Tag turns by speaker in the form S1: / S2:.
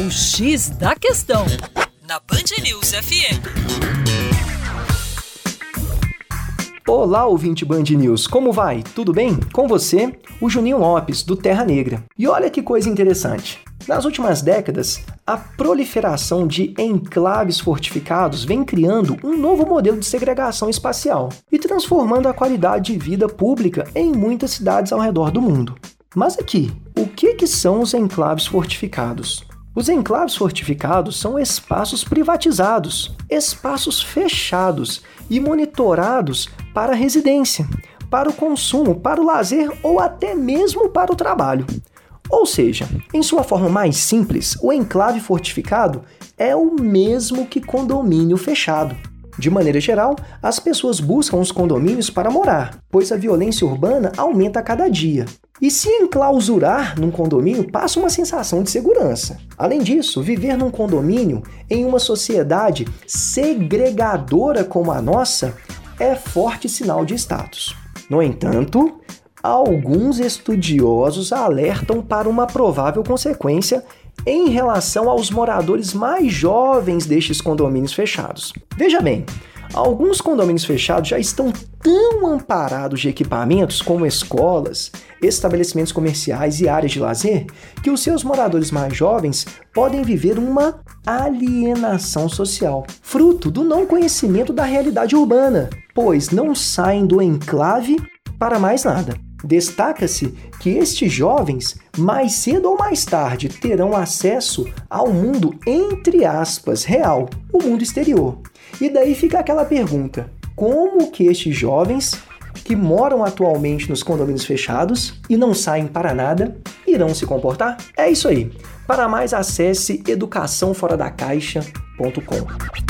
S1: O X da Questão, na Band News FM.
S2: Olá, ouvinte Band News, como vai? Tudo bem? Com você, o Juninho Lopes, do Terra Negra. E olha que coisa interessante. Nas últimas décadas, a proliferação de enclaves fortificados vem criando um novo modelo de segregação espacial e transformando a qualidade de vida pública em muitas cidades ao redor do mundo. Mas aqui, o que, que são os enclaves fortificados? Os enclaves fortificados são espaços privatizados, espaços fechados e monitorados para residência, para o consumo, para o lazer ou até mesmo para o trabalho. Ou seja, em sua forma mais simples, o enclave fortificado é o mesmo que condomínio fechado. De maneira geral, as pessoas buscam os condomínios para morar, pois a violência urbana aumenta a cada dia. E se enclausurar num condomínio passa uma sensação de segurança. Além disso, viver num condomínio em uma sociedade segregadora como a nossa é forte sinal de status. No entanto, alguns estudiosos alertam para uma provável consequência em relação aos moradores mais jovens destes condomínios fechados. Veja bem, Alguns condomínios fechados já estão tão amparados de equipamentos como escolas, estabelecimentos comerciais e áreas de lazer que os seus moradores mais jovens podem viver uma alienação social, fruto do não conhecimento da realidade urbana, pois não saem do enclave para mais nada. Destaca-se que estes jovens, mais cedo ou mais tarde, terão acesso ao mundo entre aspas real, o mundo exterior. E daí fica aquela pergunta: como que estes jovens que moram atualmente nos condomínios fechados e não saem para nada irão se comportar? É isso aí. Para mais acesse educaçãoforadacaixa.com.